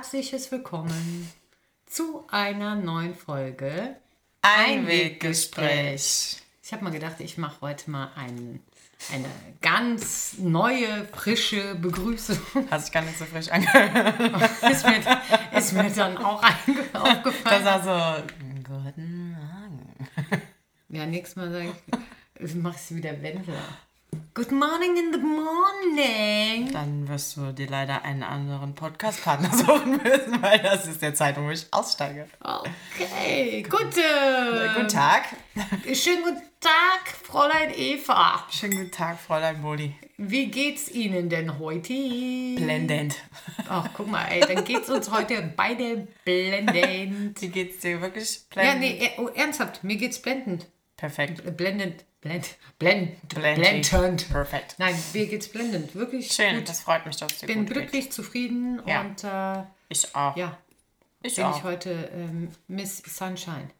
Herzliches Willkommen zu einer neuen Folge Einweggespräch. Ich habe mal gedacht, ich mache heute mal ein, eine ganz neue, frische Begrüßung. Hat sich gar nicht so frisch angehört. ist, mir, ist mir dann auch einge- Das aufgefallen. war so, guten Morgen. Ja, nächstes Mal sage ich, machst du wieder Wendler. Good morning in the morning. Dann wirst du dir leider einen anderen Podcast-Partner suchen müssen, weil das ist der Zeitung, wo ich aussteige. Okay, gute. Guten Tag. Schönen guten Tag, Fräulein Eva. Schönen guten Tag, Fräulein Boli. Wie geht's Ihnen denn heute? Blendend. Ach, guck mal, ey, dann geht's uns heute beide blendend. Wie geht's dir wirklich? Ja, Blendend? nee, eh, oh, ernsthaft, mir geht's blendend. Perfekt. Blendend, blend, blend, Blendend. Perfekt. Nein, mir geht's blendend, wirklich Schön, gut. das freut mich, dass es dir bin gut glücklich, zufrieden Ja. und äh, geht. Ich auch. ja, ich bin auch. ich heute ähm, Miss Sunshine.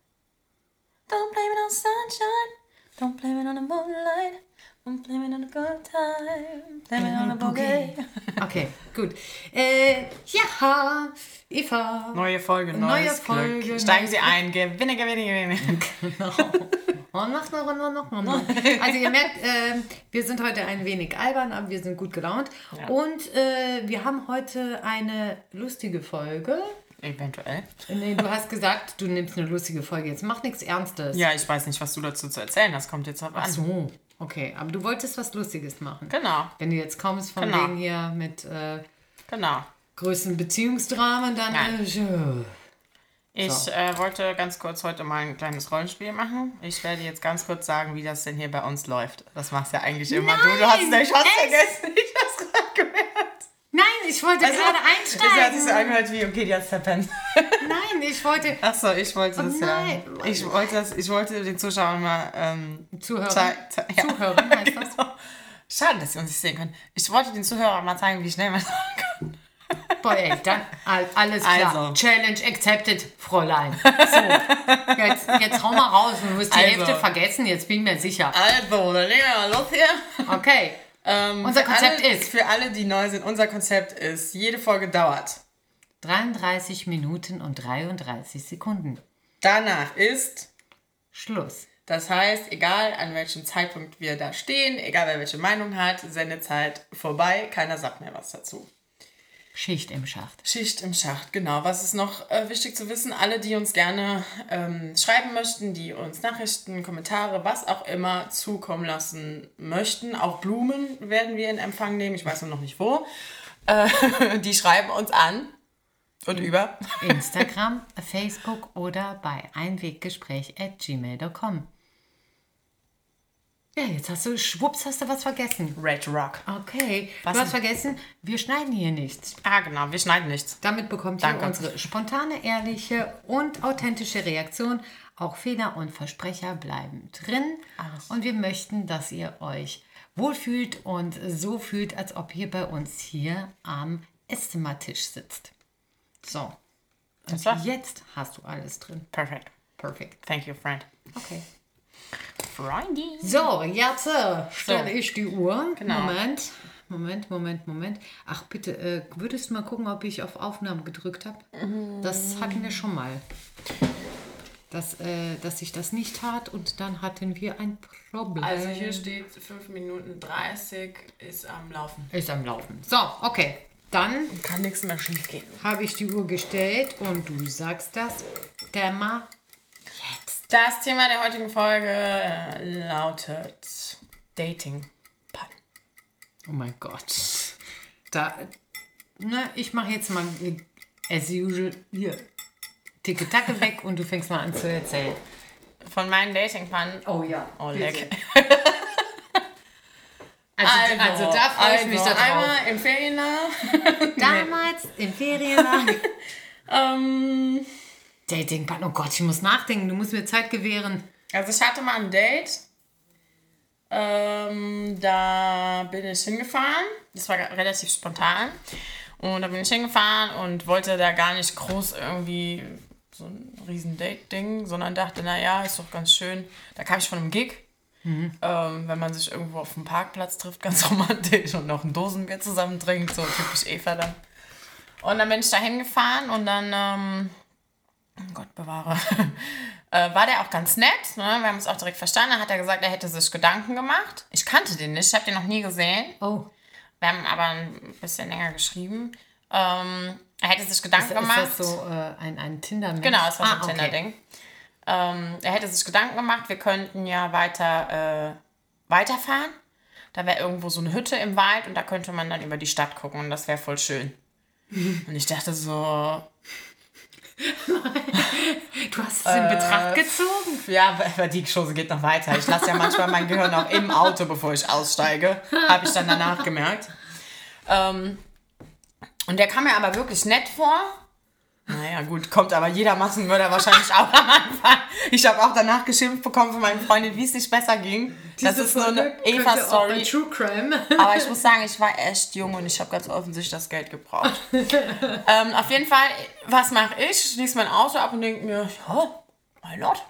Don't blame it on sunshine. Don't blame it on the moonlight. Don't blame it on the good time. Blame it on the bouquet. Okay, gut. Äh, ja, Eva. Neue Folge, Neue neues Folge, Glück. Steigen Sie ein. Gewinne, gewinne, gewinne. Genau. Also ihr merkt, äh, wir sind heute ein wenig albern, aber wir sind gut gelaunt. Ja. Und äh, wir haben heute eine lustige Folge. Eventuell. Nee, du hast gesagt, du nimmst eine lustige Folge. Jetzt mach nichts Ernstes. Ja, ich weiß nicht, was du dazu zu erzählen hast. Kommt jetzt auf an. Ach so, okay. Aber du wolltest was Lustiges machen. Genau, Wenn du jetzt kommst von Genau. wegen hier mit äh, genau. größten Beziehungsdramen, dann... Nein. Äh. Ich So. äh, wollte ganz kurz heute mal ein kleines Rollenspiel machen. Ich werde jetzt ganz kurz sagen, wie das denn hier bei uns läuft. Das machst ja eigentlich immer du. Du hast es fast echt? vergessen. Ich hab's gerade gemerkt. Nein, ich wollte Also, gerade Es hat sich so einsteigen. angehört wie, okay, die hat's verpennt. Nein, ich wollte... Achso, ich wollte das ja. nein. Ich wollte, das, ich wollte den Zuschauern mal ähm, Zuhören. ja. Zuhören heißt das. Genau. Schade, dass sie uns nicht sehen können. Ich wollte den Zuhörern mal zeigen, wie schnell man sagen kann. Boah, ey, dann all- alles klar. Also. Challenge accepted, Fräulein. So, jetzt, jetzt hau mal raus. Du wirst die Also. Hälfte vergessen, jetzt bin ich mir sicher. Also, dann legen wir mal los hier. Okay. Ähm, Unser Konzept alle, ist- Für alle, die neu sind, unser Konzept ist, jede Folge dauert. 33 Minuten und 33 Sekunden. Danach ist, Schluss. das heißt, egal an welchem Zeitpunkt wir da stehen, egal wer welche Meinung hat, Sendezeit vorbei, keiner sagt mehr was dazu. Schicht im Schacht. Schicht im Schacht, genau. Was ist noch äh, wichtig zu wissen? Alle, die uns gerne ähm, schreiben möchten, die uns Nachrichten, Kommentare, was auch immer zukommen lassen möchten, auch Blumen werden wir in Empfang nehmen, ich weiß nur noch nicht wo, äh, die schreiben uns an und über. Instagram, Facebook oder bei einweggespräch at gmail.com. Ja, jetzt hast du, schwupps, hast du was vergessen. Red Rock. Okay, Was du hast denn? vergessen, wir schneiden hier nichts. Ah, genau, wir schneiden nichts. Damit bekommt Danke. ihr unsere spontane, ehrliche und authentische Reaktion. Auch Fehler und Versprecher bleiben drin. Alles. Und wir möchten, dass ihr euch wohlfühlt und so fühlt, als ob ihr bei uns hier am Esszimmertisch sitzt. So. Und jetzt hast du alles drin. Perfekt. Perfekt. Thank you, friend. Okay. Freundy. So, jetzt äh, stelle ich die Uhr. Genau. Moment. Moment, Moment, Moment. Ach, bitte, äh, würdest du mal gucken, ob ich auf Aufnahme gedrückt habe? Das hatten wir schon mal. Dass, äh, dass ich das nicht tat und dann hatten wir ein Problem. Also hier steht 5 Minuten 30 ist am Laufen. Ist am Laufen. So, okay. Dann Kann nichts mehr schief gehen. habe ich die Uhr gestellt und du sagst das. Dämmer. Das Thema der heutigen Folge lautet Dating. Pan. Oh mein Gott. Da, ne, ich mache jetzt mal as usual hier. Ticke-Tacke weg und du fängst mal an zu erzählen. Von meinen Dating-Pannen. Oh ja. Oh, leck. Also, also, da freue ich mich also, darauf. Einmal im Ferienlager. Damals im Ferienlager. ähm, Dating, oh Gott, ich muss nachdenken. Du musst mir Zeit gewähren. also ich hatte mal ein Date. Ähm, da bin ich hingefahren. Das war relativ spontan. Und da bin ich hingefahren und wollte da gar nicht groß irgendwie so ein riesen Date-Ding, sondern dachte, naja, ist doch ganz schön. Da kam ich von einem Gig. Ähm, wenn man sich irgendwo auf dem Parkplatz trifft, ganz romantisch und noch ein Dosenbier zusammen trinkt, so typisch Eva dann. Und dann bin ich da hingefahren und dann, ähm, Gott bewahre, äh, war der auch ganz nett. Ne? Wir haben uns auch direkt verstanden. Dann hat er gesagt, er hätte sich Gedanken gemacht. Ich kannte den nicht, ich habe den noch nie gesehen. Oh. Wir haben aber ein bisschen länger geschrieben. Ähm, er hätte sich Gedanken Ist, ist gemacht. das so äh, ein, ein Tinder-Mensch? Genau, es war so Ah, ein okay. Tinder-Ding. Ähm, er hätte sich Gedanken gemacht, wir könnten ja weiter äh, weiterfahren. Da wäre irgendwo so eine Hütte im Wald und da könnte man dann über die Stadt gucken und das wäre voll schön. Und ich dachte so, Du hast es in Betracht gezogen. ja, aber die Chose geht noch weiter. Ich lasse ja manchmal mein Gehirn auch im Auto, bevor ich aussteige. Habe ich dann danach gemerkt. Ähm, und der kam mir aber wirklich nett vor. Naja, gut, kommt aber jeder Massenmörder wahrscheinlich auch am Anfang. Ich habe auch danach geschimpft bekommen von meinen Freundin, wie es nicht besser ging. das ist nur eine Eva-Story. True Crime. Aber ich muss sagen, ich war echt jung und ich habe ganz offensichtlich das Geld gebraucht. ähm, auf jeden Fall, was mache ich? Ich schließe mein Auto ab und denke mir, ja, why not?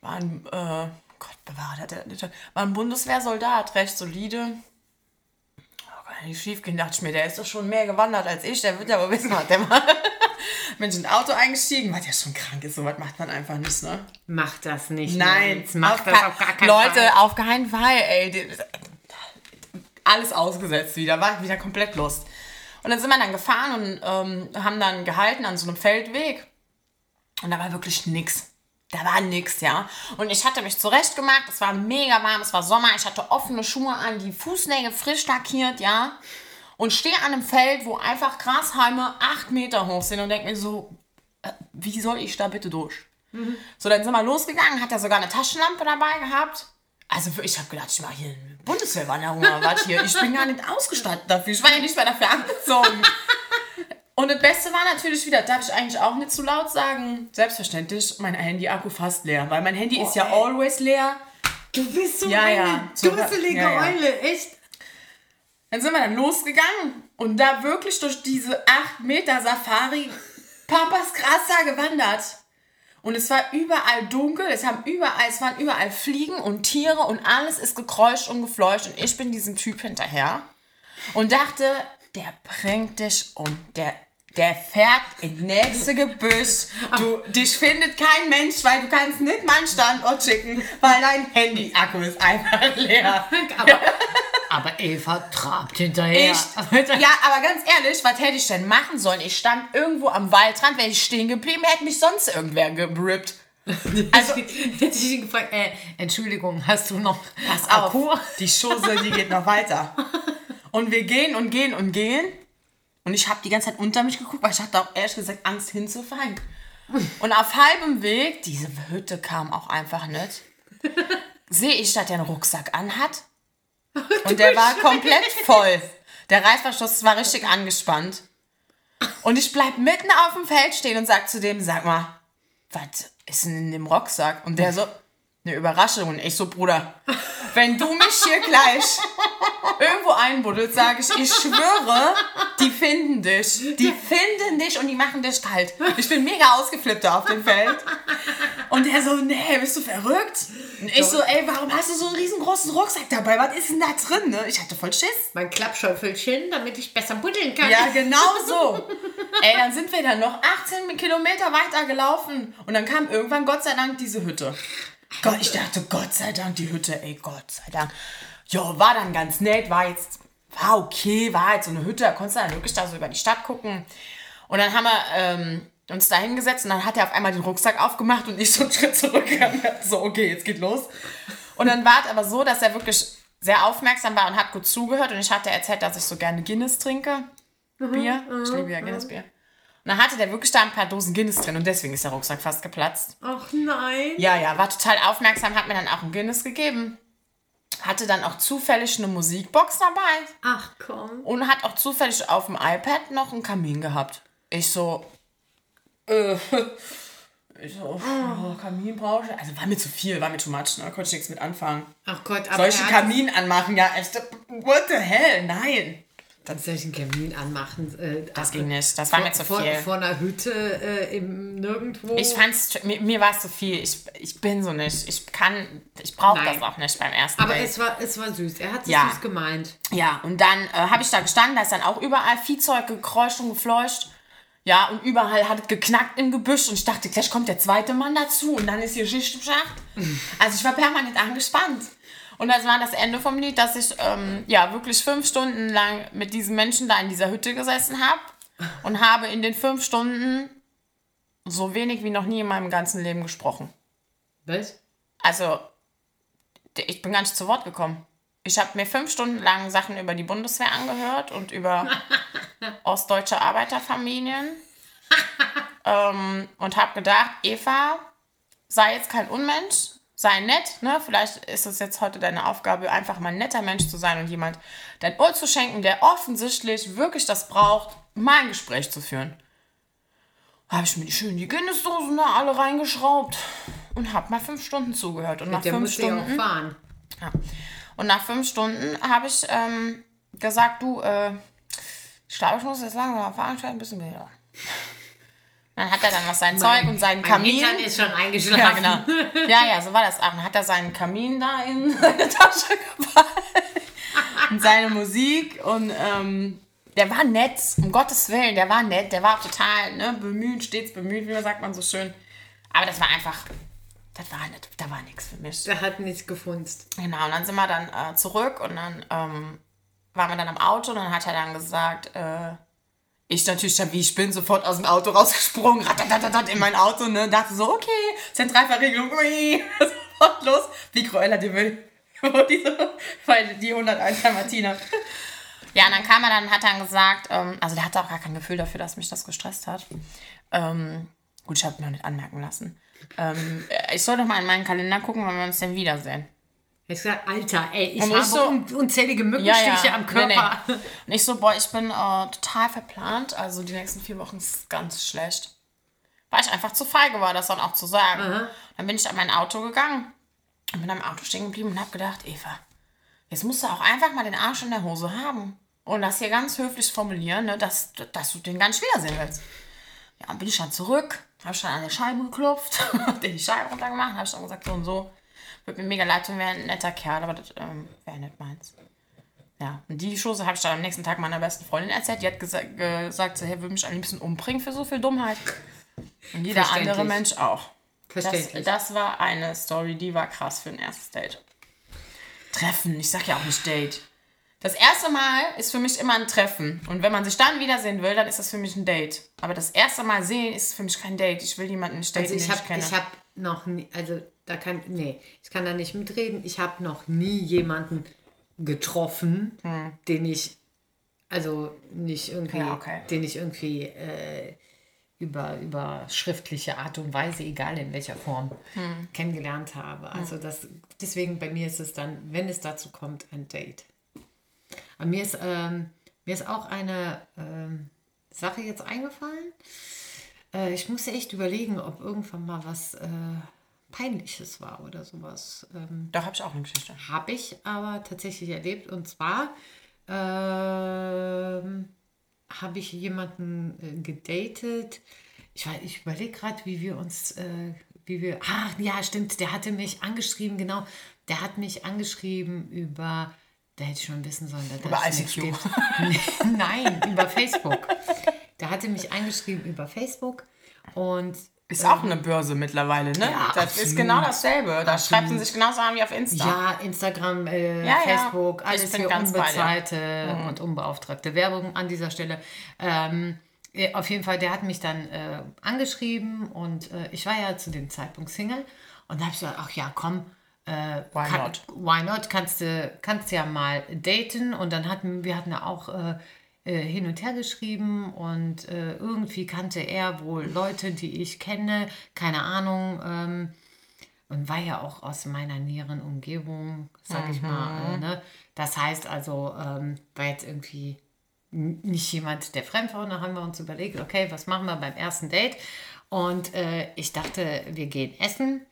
War ein, äh, Gott bewahrt, hat er nicht, war ein Bundeswehrsoldat, recht solide. Oh, nicht schief gehen, dachte ich mir, der ist doch schon mehr gewandert als ich, der wird ja aber wissen, was der macht. Bin ich in ein Auto eingestiegen, was ja schon krank ist, sowas macht man einfach nicht, ne? Mach das nicht. Nein, Moritz, mach auf das auf gar keinen Leute, Fall. auf keinen Fall, ey. Alles ausgesetzt wieder, war wieder komplett Lust. Und dann sind wir dann gefahren und ähm, haben dann gehalten an so einem Feldweg. Und da war wirklich nix. Da war nix, ja. Und ich hatte mich zurecht gemacht. Es war mega warm, es war Sommer. Ich hatte offene Schuhe an, die Fußnägel frisch lackiert, ja. Und stehe an einem Feld, wo einfach Grashalme acht Meter hoch sind und denke mir so, äh, wie soll ich da bitte durch? So, dann sind wir losgegangen, hat er sogar eine Taschenlampe dabei gehabt. Also ich habe gedacht, ich mache hier eine Bundeswehrwanderung oder was hier. Ich bin gar nicht ausgestattet dafür. Ich war ja nicht mehr dafür angezogen. Und das Beste war natürlich wieder, darf ich eigentlich auch nicht zu laut sagen, selbstverständlich, mein Handy-Akku fast leer. Weil mein Handy ist ja always leer. Du bist so Ja, eine ja. So- dusselige ja, ja. Eule, echt. Dann sind wir dann losgegangen und da wirklich durch diese 8 Meter Safari Papas da gewandert. Und es war überall dunkel, es haben überall, es waren überall Fliegen und Tiere und alles ist gekreuscht und gefleucht und ich bin diesem Typ hinterher und dachte, der bringt dich um, der der fährt ins nächste Gebüsch. Du, dich findet kein Mensch, weil du kannst nicht mal einen Standort schicken, weil dein Handy-Akku ist einfach leer. Aber, aber Eva trabt hinterher. Ich, ja, aber ganz ehrlich, was hätte ich denn machen sollen? Ich stand irgendwo am Waldrand, wäre ich stehen geblieben, hätte mich sonst irgendwer gerippt. Also, hätte ich ihn gefragt, äh, Entschuldigung, hast du noch Pass Akku? auf, die Chose, die geht noch weiter. Und wir gehen und gehen und gehen. Und ich habe die ganze Zeit unter mich geguckt, weil ich hatte auch ehrlich gesagt Angst hinzufallen. Und auf halbem Weg, diese Hütte kam auch einfach nicht, sehe ich, dass der einen Rucksack anhat. Und der war komplett voll. Der Reißverschluss war richtig angespannt. Und ich bleib mitten auf dem Feld stehen und sag zu dem, sag mal, was ist denn in dem Rucksack? Und der so, eine Überraschung. Und ich so, Bruder, wenn du mich hier gleich irgendwo einbuddelt, sage ich, ich schwöre, die finden dich. Die finden dich und die machen dich kalt. Ich bin mega ausgeflippt da auf dem Feld. Und der so, nee, bist du verrückt? Und ich so, ey, warum hast du so einen riesengroßen Rucksack dabei? Was ist denn da drin? Ne? Ich hatte voll Schiss. Mein Klappschäufelchen, damit ich besser buddeln kann. Ja, genau so. Ey, dann sind wir dann noch 18 Kilometer weiter gelaufen. Und dann kam irgendwann, Gott sei Dank, diese Hütte. Gott, ich dachte, Gott sei Dank, die Hütte, ey, Gott sei Dank. Jo, war dann ganz nett, war jetzt, war okay, war halt so eine Hütte, da konntest du dann wirklich da so über die Stadt gucken. Und dann haben wir ähm, uns da hingesetzt und dann hat er auf einmal den Rucksack aufgemacht und ich so einen Schritt zurück. so, okay, jetzt geht los. Und dann war es aber so, dass er wirklich sehr aufmerksam war und hat gut zugehört. Und ich hatte erzählt, dass ich so gerne Guinness trinke. Bier. Ich liebe ja Guinness-Bier. Und dann hatte der wirklich da ein paar Dosen Guinness drin und deswegen ist der Rucksack fast geplatzt. Ach nein. Ja, ja, war total aufmerksam, hat mir dann auch ein Guinness gegeben. Hatte dann auch zufällig eine Musikbox dabei Ach komm. und hat auch zufällig auf dem iPad noch einen Kamin gehabt. Ich so, äh, ich so, oh, Kamin brauche ich. Also war mir zu viel, war mir too much, ne? Konnte ich nichts mit anfangen. Ach Gott, aber er hat- Kamin anmachen? Ja, echt, what the hell? Nein. Dann soll ich einen Kamin anmachen. Äh, das ging nicht, das war vor, mir zu vor, viel. Vor einer Hütte äh, im Nirgendwo. Ich fand's, mir, mir war es zu viel. Ich, ich bin so nicht. Ich kann, ich brauche das auch nicht beim ersten Aber Date. es war, es war süß. Er hat es Ja. süß gemeint. Ja, und dann äh, habe ich da gestanden, da ist dann auch überall Viehzeug gekreuscht und gefleuscht. Ja, und überall hat es geknackt im Gebüsch und ich dachte, gleich kommt der zweite Mann dazu und dann ist hier Schicht im Schacht. Also ich war permanent angespannt. Und das war das Ende vom Lied, dass ich ähm, ja wirklich fünf Stunden lang mit diesen Menschen da in dieser Hütte gesessen habe und habe in den fünf Stunden so wenig wie noch nie in meinem ganzen Leben gesprochen. Was? Also, ich bin gar nicht zu Wort gekommen. Ich habe mir fünf Stunden lang Sachen über die Bundeswehr angehört und über ostdeutsche Arbeiterfamilien. ähm, und habe gedacht, Eva, sei jetzt kein Unmensch, sei nett. Ne? Vielleicht ist es jetzt heute deine Aufgabe, einfach mal ein netter Mensch zu sein und jemand dein Ohr zu schenken, der offensichtlich wirklich das braucht, mal ein Gespräch zu führen. Habe ich mir die schönen die Guinness-Dosen da alle reingeschraubt und habe mal fünf Stunden zugehört. Und nach Der fünf musste ja Stunden fahren. ja. Und nach fünf Stunden habe ich ähm, gesagt, du, äh, ich glaube, ich muss jetzt langsam fahren, ich werde ein bisschen müde. Dann hat er dann noch sein Zeug und seinen Mein Kamin. Hintern ist schon eingeschlafen. Ja, genau. Ja, ja, so war das auch. Dann hat er seinen Kamin da in seine Tasche gepackt. Und seine Musik. Und ähm, der war nett, um Gottes Willen, der war nett. Der war auch total ne, bemüht, stets bemüht, wie sagt man so schön. Aber das war einfach, das war nicht, da war nichts für mich. Der hat nichts gefunzt. Genau, und dann sind wir dann äh, zurück und dann ähm, waren wir dann am Auto und dann hat er dann gesagt, äh, ich natürlich, wie ich bin, sofort aus dem Auto rausgesprungen, ratatatat in mein Auto, ne, dachte so, okay, Zentralverriegelung, ui, sofort los, wie Cruella de diese, weil die 101 Martina. Ja, und dann kam er dann hat dann gesagt, ähm, also der hatte auch gar kein Gefühl dafür, dass mich das gestresst hat. Ähm, gut, ich habe mir auch nicht anmerken lassen. Ähm, ich soll doch mal in meinen Kalender gucken, wann wir uns denn wiedersehen. Hat gesagt, Alter, ey, ich Und habe ich so- un unzählige Mückenstiche am Körper. Nee, nee. Und ich so, boah, ich bin äh, total verplant. Also die nächsten vier Wochen ist ganz schlecht. Weil ich einfach zu feige war, das dann auch zu sagen. Dann bin ich an mein Auto gegangen und bin am Auto stehen geblieben und habe gedacht, Eva, jetzt musst du auch einfach mal den Arsch in der Hose haben. Und das hier ganz höflich formulieren, ne, dass, dass du den gar nicht wiedersehen willst. Ja, und bin ich dann zurück, habe ich dann an der Scheibe geklopft, hab den die Scheibe runtergemacht, habe ich dann gesagt, so und so. Würde mir mega leid tun, wäre ein netter Kerl, aber das ähm, wäre nicht meins. Ja, und die Chose habe ich dann am nächsten Tag meiner besten Freundin erzählt. Die hat gesa gesagt, sie würde mich am liebsten umbringen für so viel Dummheit. Und jeder andere Mensch auch. Das, Verständlich. das war eine Story, die war krass für ein erstes Date. Treffen, ich sag ja auch nicht Date. Das erste Mal ist für mich immer ein Treffen. Und wenn man sich dann wiedersehen will, dann ist das für mich ein Date. Aber das erste Mal sehen ist für mich kein Date. Ich will jemanden nicht daten, Also ich den ich habe kenne. ich hab noch nie, also da kann, nee, ich kann da nicht mitreden. Ich habe noch nie jemanden getroffen, den ich, also nicht irgendwie, Hm. Ja, okay. den ich irgendwie äh, über, über schriftliche Art und Weise, egal in welcher Form, Hm. kennengelernt habe. Also das, deswegen bei mir ist es dann, wenn es dazu kommt, ein Date. Aber mir ist, ähm, mir ist auch eine ähm, Sache jetzt eingefallen. Äh, ich musste echt überlegen, ob irgendwann mal was äh, Peinliches war oder sowas. Ähm, Doch, habe ich auch eine Geschichte. Habe ich aber tatsächlich erlebt. Und zwar ähm, habe ich jemanden äh, gedatet. Ich, ich überlege gerade, wie wir uns, äh, wie wir, ah, ja, stimmt, der hatte mich angeschrieben, genau, der hat mich angeschrieben über, da hätte ich schon wissen sollen, dass Über das nicht ICQ. gibt. Nein, über Facebook. Der hatte mich angeschrieben über Facebook und Ist auch eine Börse mittlerweile, ne? Ja, das ist absolut. genau dasselbe. Da schreibt man sich genauso an wie auf Insta. Ja, Instagram, äh, Ja, ja. Facebook, Ich alles hier ganz unbezahlte und unbeauftragte Werbung an dieser Stelle. Ähm, äh, auf jeden Fall, der hat mich dann äh, angeschrieben und äh, ich war ja zu dem Zeitpunkt Single und da habe ich gesagt, ach ja, komm, äh, Why kann, not? Why not? Kannst du kannst ja mal daten und dann hatten wir hatten auch äh, äh, hin und her geschrieben und äh, irgendwie kannte er wohl Leute, die ich kenne, keine Ahnung. Ähm, und war ja auch aus meiner näheren Umgebung, sag ich mal. Äh, ne? Das heißt also, ähm, war jetzt irgendwie nicht jemand, der fremd war. Und dann haben wir uns überlegt, okay, was machen wir beim ersten Date? Und äh, ich dachte, wir gehen essen.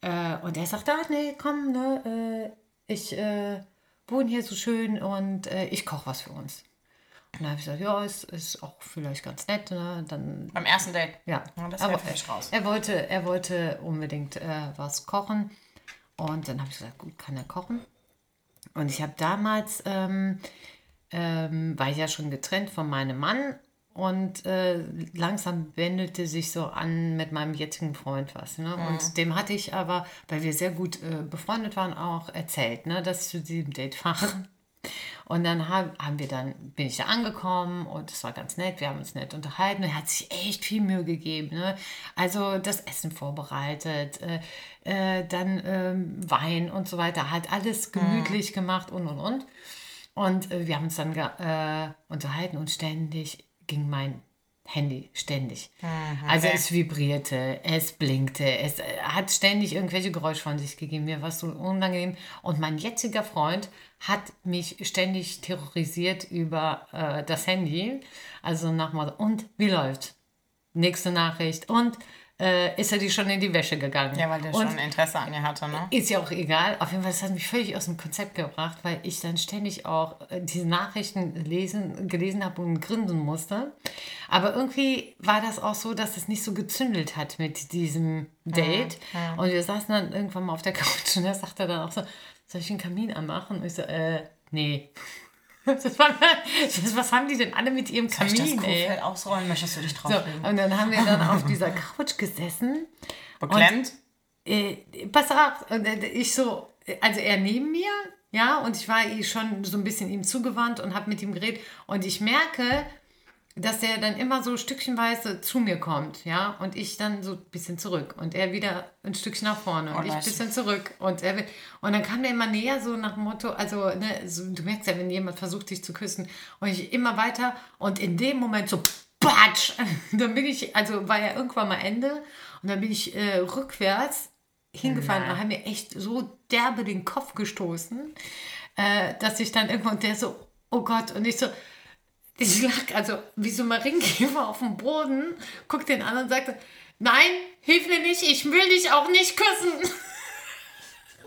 Äh, und er sagte, ach nee, komm, ne, äh, ich äh, wohne hier so schön und äh, ich koche was für uns. Und dann habe ich gesagt, ja, ist, ist auch vielleicht ganz nett. Ne? Dann, Beim ersten Date? ja, Ja, das aber frisch raus. er wollte, er wollte unbedingt äh, was kochen. Und dann habe ich gesagt, gut, kann er kochen? Und ich habe damals, ähm, ähm, war ich ja schon getrennt von meinem Mann und äh, langsam wendelte sich so an mit meinem jetzigen Freund was. Ne? Und dem hatte ich aber, weil wir sehr gut äh, befreundet waren, auch erzählt, ne, dass ich zu diesem Date fahre. Und dann haben, haben wir dann, bin ich da angekommen und es war ganz nett, wir haben uns nett unterhalten. Er hat sich echt viel Mühe gegeben. Ne? Also das Essen vorbereitet, äh, äh, dann ähm, Wein und so weiter, hat alles gemütlich gemacht und und und. Und äh, wir haben uns dann äh, unterhalten und ständig ging mein Handy, ständig. Also es vibrierte, es blinkte, es äh, hat ständig irgendwelche Geräusche von sich gegeben. Mir war es so unangenehm. Und mein jetziger Freund hat mich ständig terrorisiert über äh, das Handy. Also nach Motto, und wie läuft? Nächste Nachricht. Und äh, ist er die schon in die Wäsche gegangen? Ja, weil der und schon Interesse an dir hatte, ne? ist ja auch egal. Auf jeden Fall, das hat mich völlig aus dem Konzept gebracht, weil ich dann ständig auch äh, diese Nachrichten lesen, gelesen habe und grinsen musste. Aber irgendwie war das auch so, dass es nicht so gezündelt hat mit diesem Date. Und wir saßen dann irgendwann mal auf der Couch und er sagte dann auch so, soll ich den Kamin anmachen? Und ich so, äh, nee. War, was haben die denn alle mit ihrem Soll ich das Kamin, ey? Kuhfeld ausrollen? Möchtest du dich So, drauflegen? und dann haben wir dann auf dieser Couch gesessen Beklemmt? äh, pass auf, und äh, ich so, also er neben mir, ja, und ich war schon so ein bisschen ihm zugewandt und habe mit ihm geredet und ich merke, dass er dann immer so stückchenweise zu mir kommt, ja, und ich dann so ein bisschen zurück und er wieder ein Stückchen nach vorne und Oh, ich ein bisschen zurück und er will- und dann kam der immer näher so nach dem Motto, also ne, so, du merkst ja, wenn jemand versucht dich zu küssen und ich immer weiter und in dem Moment so Patsch, dann bin ich, also war ja irgendwann mal Ende und dann bin ich äh, rückwärts hingefallen und haben mir echt so derbe den Kopf gestoßen, äh, dass ich dann irgendwann der so, oh Gott, und ich so, ich lag also wie so ein Marienkäfer auf dem Boden, guck den an und sagte, nein, hilf mir nicht, ich will dich auch nicht küssen.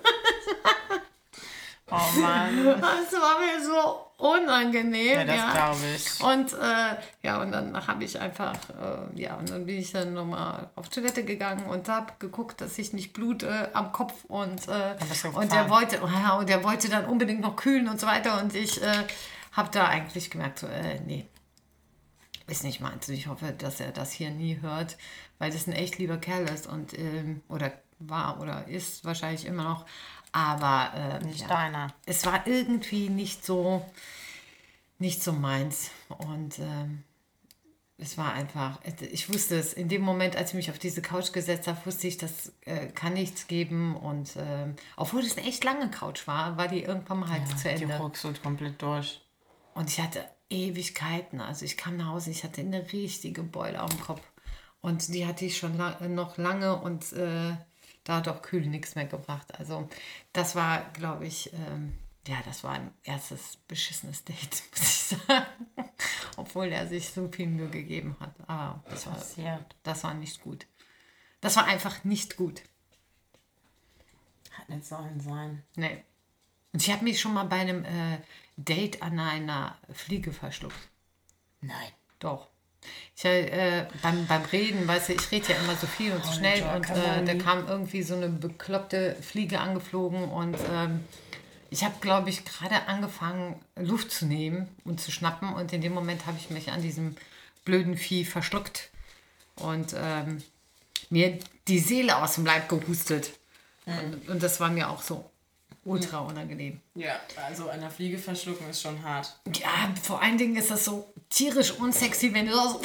Oh Mann. Das war mir so unangenehm. Ja, das ja. glaube ich. Und äh, ja, und dann habe ich einfach, äh, ja, und dann bin ich dann nochmal auf Toilette gegangen und habe geguckt, dass ich nicht blute am Kopf und, äh, und der wollte, und der wollte dann unbedingt noch kühlen und so weiter und ich äh, habe da eigentlich gemerkt, so, äh, nee, ist nicht meins. Ich hoffe, dass er das hier nie hört, weil das ein echt lieber Kerl ist und, ähm, oder war oder ist wahrscheinlich immer noch, aber äh, Nicht ja deiner. es war irgendwie nicht so, nicht so meins. Und ähm, es war einfach, ich wusste es, in dem Moment, als ich mich auf diese Couch gesetzt habe, wusste ich, das äh, kann nichts geben. Und ähm, obwohl es eine echt lange Couch war, war die irgendwann mal halt zu Die Ende. ruckselt komplett durch. Und ich hatte Ewigkeiten. Also ich kam nach Hause, ich hatte eine richtige Beule am Kopf. Und die hatte ich schon la noch lange und äh, da hat auch kühl nichts mehr gebracht. Also das war, glaube ich, ähm, ja, das war ein erstes beschissenes Date, muss ich sagen. Obwohl er sich so viel Mühe gegeben hat. Aber das war, das war nicht gut. Das war einfach nicht gut. Hat nicht sollen sein. Nee. Und ich habe mich schon mal bei einem äh, Date an einer Fliege verschluckt. Nein. Doch. Ich, äh, beim, beim Reden, weißt du, ich rede ja immer so viel und so schnell und äh, da kam irgendwie so eine bekloppte Fliege angeflogen und ähm, ich habe, glaube ich, gerade angefangen, Luft zu nehmen und zu schnappen und in dem Moment habe ich mich an diesem blöden Vieh verschluckt und ähm, mir die Seele aus dem Leib gehustet. Und, und das war mir auch so ultra unangenehm. Ja, also einer Fliege verschlucken ist schon hart. Ja, vor allen Dingen ist das so tierisch unsexy, wenn du so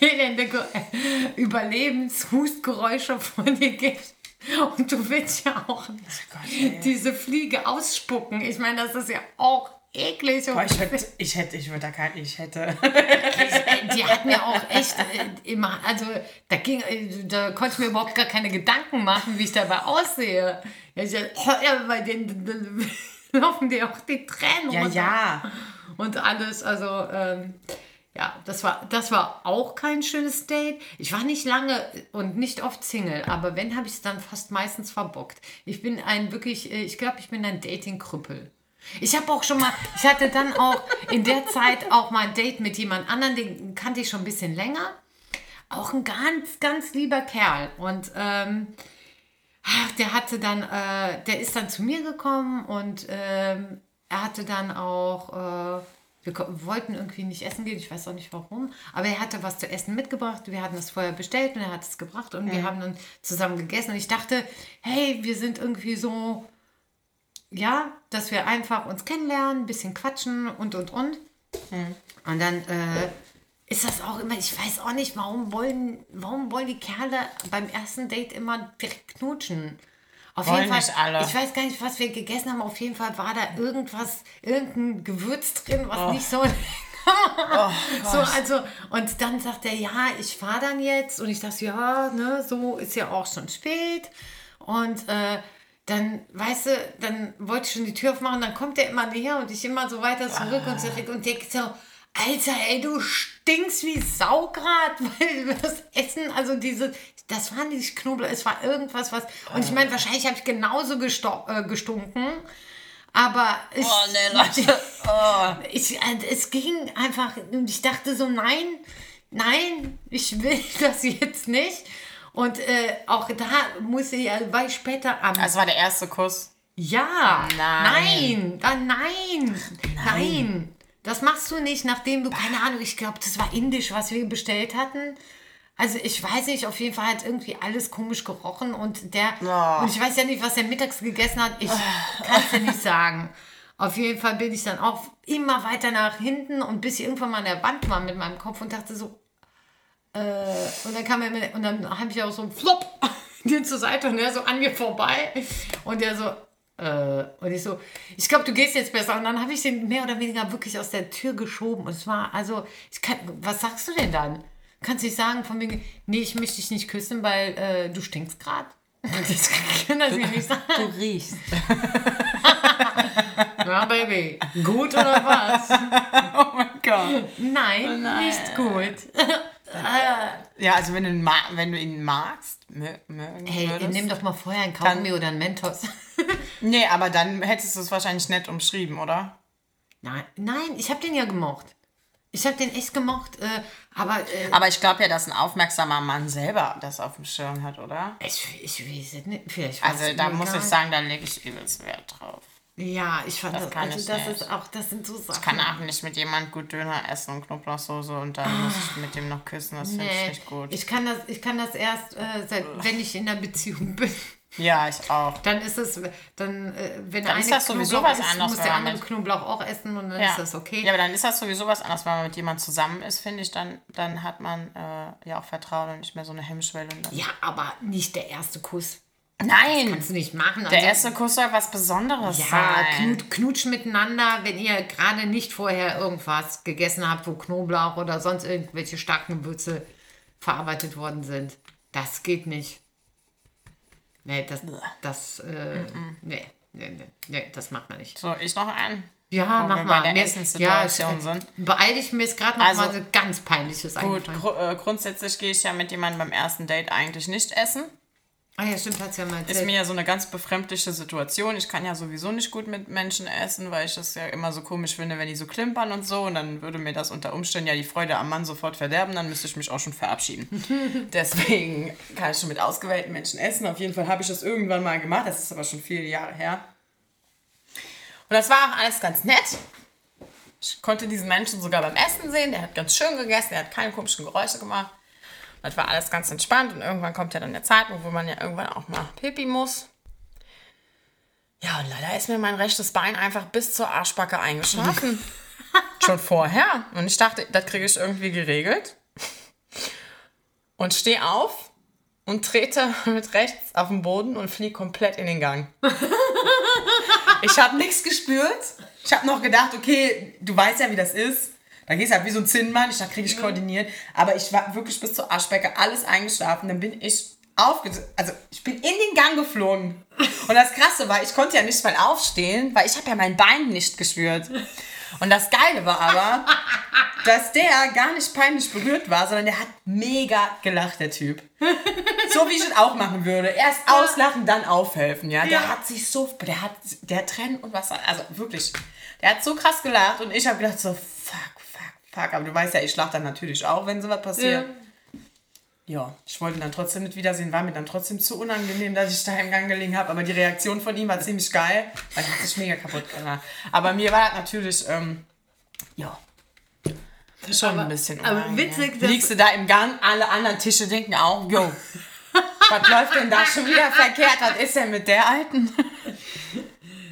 elende Ge- Überlebenshustgeräusche von dir gibst. Und du willst ja auch nicht Gott, ey. diese Fliege ausspucken. Ich meine, das ist ja auch eklig. Boah, ich hätte, ich hätte, ich würde da kein, ich hätte. die hat mir auch echt äh, immer, also da ging, äh, da konnte ich mir überhaupt gar keine Gedanken machen, wie ich dabei aussehe. Ja, ich, ja, bei denen laufen dir auch die Tränen Ja, runter. ja. und alles. Also ähm, ja, das war, das war auch kein schönes Date. Ich war nicht lange und nicht oft Single, aber wenn, habe ich es dann fast meistens verbockt. Ich bin ein wirklich, äh, ich glaube, ich bin ein Dating-Krüppel. Ich habe auch schon mal, ich hatte dann auch in der Zeit auch mal ein Date mit jemand anderem, den kannte ich schon ein bisschen länger. Auch ein ganz, ganz lieber Kerl. Und ähm, ach, der hatte dann, äh, der ist dann zu mir gekommen und ähm, er hatte dann auch, äh, wir wollten irgendwie nicht essen gehen, ich weiß auch nicht warum, aber er hatte was zu essen mitgebracht. Wir hatten das vorher bestellt und er hat es gebracht und wir haben dann zusammen gegessen. Und ich dachte, hey, wir sind irgendwie so, ja, dass wir einfach uns kennenlernen, ein bisschen quatschen und und und. Und dann äh, ist das auch immer, ich weiß auch nicht, warum wollen, warum wollen die Kerle beim ersten Date immer direkt knutschen? Auf Wollen jeden Fall, alle. ich weiß gar nicht, was wir gegessen haben. Auf jeden Fall war da irgendwas, irgendein Gewürz drin, was nicht so. so, also, und dann sagt er, ja, ich fahre dann jetzt. Und ich dachte, ja, ne, so ist ja auch schon spät. Und äh, dann, weißt du, dann wollte ich schon die Tür aufmachen, dann kommt er immer näher und ich immer so weiter zurück und zurück und denke so, Alter, ey, du stinkst wie Sau grad, weil das Essen, also diese, das war nicht Knoblauch, es war irgendwas, was, und ich meine, wahrscheinlich habe ich genauso äh, gestunken, aber ich, Oh, nee, Leute. Oh. ich, äh, es ging einfach und ich dachte so, nein, nein, ich will das jetzt nicht. Und äh, auch da muss ich, ja, war ich später am. Das war der erste Kuss. ja, Nein. nein, nein, nein, nein. Das machst du nicht, nachdem du, keine Ahnung, ich glaube, das war indisch, was wir bestellt hatten. Also ich weiß nicht, auf jeden Fall hat irgendwie alles komisch gerochen und der, Oh. und ich weiß ja nicht, was er mittags gegessen hat, ich kann es ja nicht sagen. Auf jeden Fall bin ich dann auch immer weiter nach hinten und bis ich irgendwann mal an der Wand war mit meinem Kopf und dachte so, äh, und dann kam er mit, und dann habe ich auch so flop den zur Seite und er so an mir vorbei und der so, äh, und ich so, ich glaube, du gehst jetzt besser. Und dann habe ich den mehr oder weniger wirklich aus der Tür geschoben. Und es war, also, ich kann, was sagst du denn dann? Kannst du nicht sagen, von wegen, nee, ich möchte dich nicht küssen, weil äh, du stinkst gerade? Das kann das mir nicht sagen. Du riechst. Ja, Baby. Gut oder was? Oh mein Gott. Nein, nicht gut. Ja, also wenn du ihn, wenn du ihn magst, mögen Hey, würdest. nimm doch mal vorher ein Kaugummi oder ein Mentos. Nee, aber dann hättest du es wahrscheinlich nett umschrieben, oder? Nein, nein, ich habe den ja gemocht. Ich habe den echt gemocht, äh, aber äh, Aber ich glaube ja, dass ein aufmerksamer Mann selber das auf dem Schirm hat, oder? ich, ich weiß es nicht. Vielleicht Also da muss ich sagen, da lege ich übelst Wert drauf. Ja, ich fand das, kann also ich das nicht. ist auch, das sind so Sachen. Ich kann auch nicht mit jemand gut Döner essen und Knoblauchsoße und dann muss ich mit dem noch küssen. Das finde ich Nee, nicht gut. ich kann das, ich kann das erst, äh, seit, wenn ich in einer Beziehung bin. ja, ich auch. Dann ist es, dann, äh, wenn Dann eine ist das sowieso Knoblauch was isst, anderes, muss der andere mit- Knoblauch auch essen und dann Ja. ist das okay. ja, aber dann ist das sowieso was anderes, wenn man mit jemand zusammen ist, finde ich. Dann, dann hat man äh, ja auch Vertrauen und nicht mehr so eine Hemmschwelle. Ja, aber nicht der erste Kuss. Nein! Kannst du nicht machen. Der erste Kuss soll was Besonderes Ja, sein. knut, knutschen miteinander, wenn ihr gerade nicht vorher irgendwas gegessen habt, wo Knoblauch oder sonst irgendwelche starken Gewürze verarbeitet worden sind. Das geht nicht. Nee, das, das, äh, nee, nee, nee, nee, das macht man nicht. So, ich noch einen. Ja, Wo mach mal. bei der Essenssituation ja, sind. Beeil dich, mir ist gerade noch Also, mal so ganz peinliches Gut, gru äh, grundsätzlich gehe ich ja mit jemandem beim ersten Date eigentlich nicht essen. Ah ja, stimmt, hat's ja mal Ist erzählt. mir ja so eine ganz befremdliche Situation. Ich kann ja sowieso nicht gut mit Menschen essen, weil ich das ja immer so komisch finde, wenn die so klimpern und so. Und dann würde mir das unter Umständen ja die Freude am Mann sofort verderben. Dann müsste ich mich auch schon verabschieden. Deswegen kann ich schon mit ausgewählten Menschen essen. Auf jeden Fall habe ich das irgendwann mal gemacht. Das ist aber schon viele Jahre her. Und das war auch alles ganz nett. Ich konnte diesen Menschen sogar beim Essen sehen. Der hat ganz schön gegessen. Der hat keine komischen Geräusche gemacht. Das war alles ganz entspannt und irgendwann kommt ja dann der Zeitpunkt, wo man ja irgendwann auch mal pipi muss. Ja, und leider ist mir mein rechtes Bein einfach bis zur Arschbacke eingeschlafen. Schon vorher. Und ich dachte, das kriege ich irgendwie geregelt. Und stehe auf und trete mit rechts auf den Boden und fliege komplett in den Gang. Ich habe nichts gespürt. Ich habe noch gedacht, okay, du weißt ja, wie das ist. Da gehst du halt wie so ein Zinnmann. Ich dachte, kriege ich koordiniert. Aber ich war wirklich bis zur Arschbecke alles eingeschlafen. Dann bin ich aufge... Also ich bin in den Gang geflogen. Und das Krasse war, ich konnte ja nicht mal aufstehen, weil ich habe ja mein Bein nicht gespürt. Und das Geile war aber, dass der gar nicht peinlich berührt war, sondern der hat mega gelacht, der Typ. So wie ich es auch machen würde. Erst auslachen, dann aufhelfen, ja. Der Ja. hat sich so, der hat, der hat Tränen und Wasser, also wirklich, der hat so krass gelacht und ich habe gedacht so, fuck, fuck. Aber du weißt ja, ich lache dann natürlich auch, wenn sowas passiert. Ja, ich wollte ihn dann trotzdem nicht wiedersehen, war mir dann trotzdem zu unangenehm, dass ich da im Gang gelegen habe. Aber die Reaktion von ihm war ziemlich geil, weil er hat sich mega kaputt gemacht. Aber mir war das natürlich, ähm, ja, schon Aber- ein bisschen aber witzig, dass- Liegst du da im Gang, alle anderen Tische denken auch, yo, was läuft denn da schon wieder verkehrt? Was ist denn mit der Alten?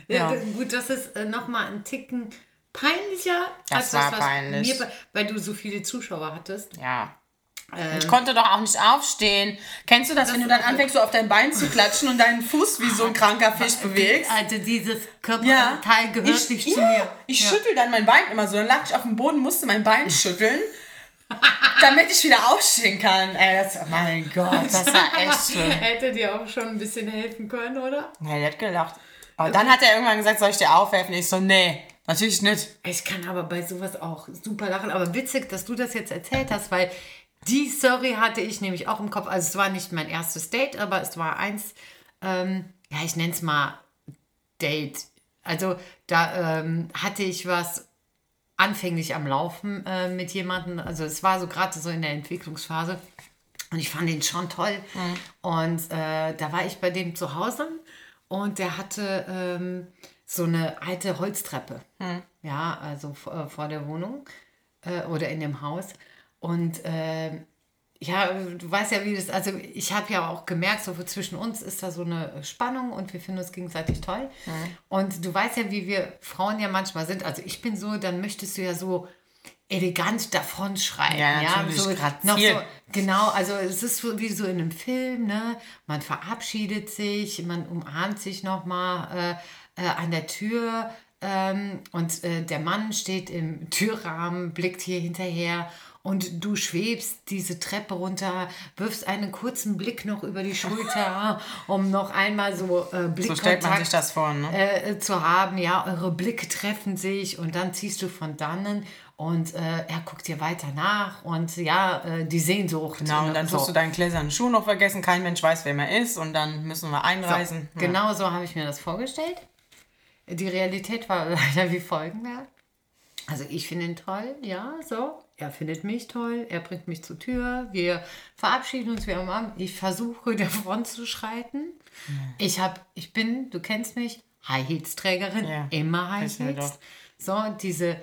Ja. Ja. Gut, das ist äh, nochmal ein Ticken peinlicher Das als war was peinlich. mir, weil du so viele Zuschauer hattest. Ja. Ähm, Ich konnte doch auch nicht aufstehen. Kennst du das, wenn du dann anfängst, so auf dein Bein zu klatschen und deinen Fuß wie so ein kranker Fisch bewegst? Also dieses Ja. Körperteil gehört nicht ja, zu mir. Ich ja. schüttel dann mein Bein immer so. Dann lag ich auf dem Boden, musste mein Bein schütteln, damit ich wieder aufstehen kann. Ey, das, mein Gott, das war echt schlimm. Hätte dir auch schon ein bisschen helfen können, oder? Ja, der hat gelacht. Aber dann hat er irgendwann gesagt, soll ich dir aufhelfen? Ich so, nee, natürlich nicht. Ich kann aber bei sowas auch super lachen. Aber witzig, dass du das jetzt erzählt hast, weil die Story hatte ich nämlich auch im Kopf. Also es war nicht mein erstes Date, aber es war eins, ähm, ja, ich nenne es mal Date. Also da ähm, hatte ich was anfänglich am Laufen äh, mit jemandem. Also es war so gerade so in der Entwicklungsphase. Und ich fand ihn schon toll. Und äh, da war ich bei dem zu Hause und der hatte ähm, so eine alte Holztreppe. Ja, also v- äh, vor der Wohnung äh, oder in dem Haus. Und äh, ja, du weißt ja, wie das, also ich habe ja auch gemerkt, so zwischen uns ist da so eine Spannung und wir finden uns gegenseitig toll. Und du weißt ja, wie wir Frauen ja manchmal sind. Also ich bin so, dann möchtest du ja so elegant davon schreien. Ja, ja, so, noch so, genau, also es ist so wie so in einem Film, ne? Man verabschiedet sich, man umarmt sich nochmal äh, äh, an der Tür ähm, und äh, der Mann steht im Türrahmen, blickt hier hinterher und du schwebst diese Treppe runter, wirfst einen kurzen Blick noch über die Schulter, um noch einmal so äh, Blickkontakt So stellt man sich das vor, ne? äh, zu haben. Ja, eure Blicke treffen sich und dann ziehst du von dannen und äh, er guckt dir weiter nach und ja, äh, die Sehnsucht. Genau, und dann so. tust du deinen gläsernen Schuh noch vergessen. Kein Mensch weiß, wer man ist. Und dann müssen wir einreisen. Ja. Genau so habe ich mir das vorgestellt. Die Realität war leider wie folgende. Also ich finde ihn toll, ja, so. Er findet mich toll, er bringt mich zur Tür, wir verabschieden uns, wir umarmen. Ich versuche davon zu schreiten. Ich habe, ich bin, du kennst mich, High Heels Trägerin, Ja, immer High Heels. So, diese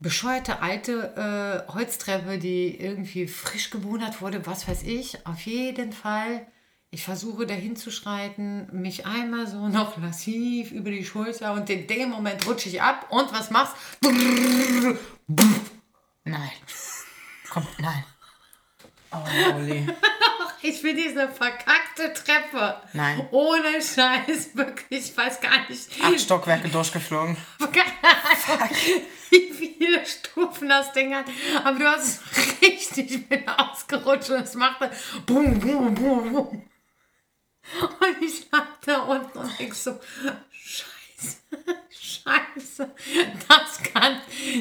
bescheuerte alte äh, Holztreppe, die irgendwie frisch gebunert wurde, was weiß ich. Auf jeden Fall, ich versuche dahin zu schreiten, mich einmal so noch lassiv über die Schulter und in dem Moment rutsche ich ab und was machst? Nein. Komm, nein. Oh, Oli. Ich will diese verkackte Treppe. Nein. Ohne Scheiß, wirklich, ich weiß gar nicht, Acht Stockwerke durchgeflogen. keine Ahnung, wie viele Stufen das Ding hat. Aber du hast es richtig, ich bin ausgerutscht und es machte bum, bum, bum, bum. Und ich lag da unten und denk so, scheiße, scheiße, das kann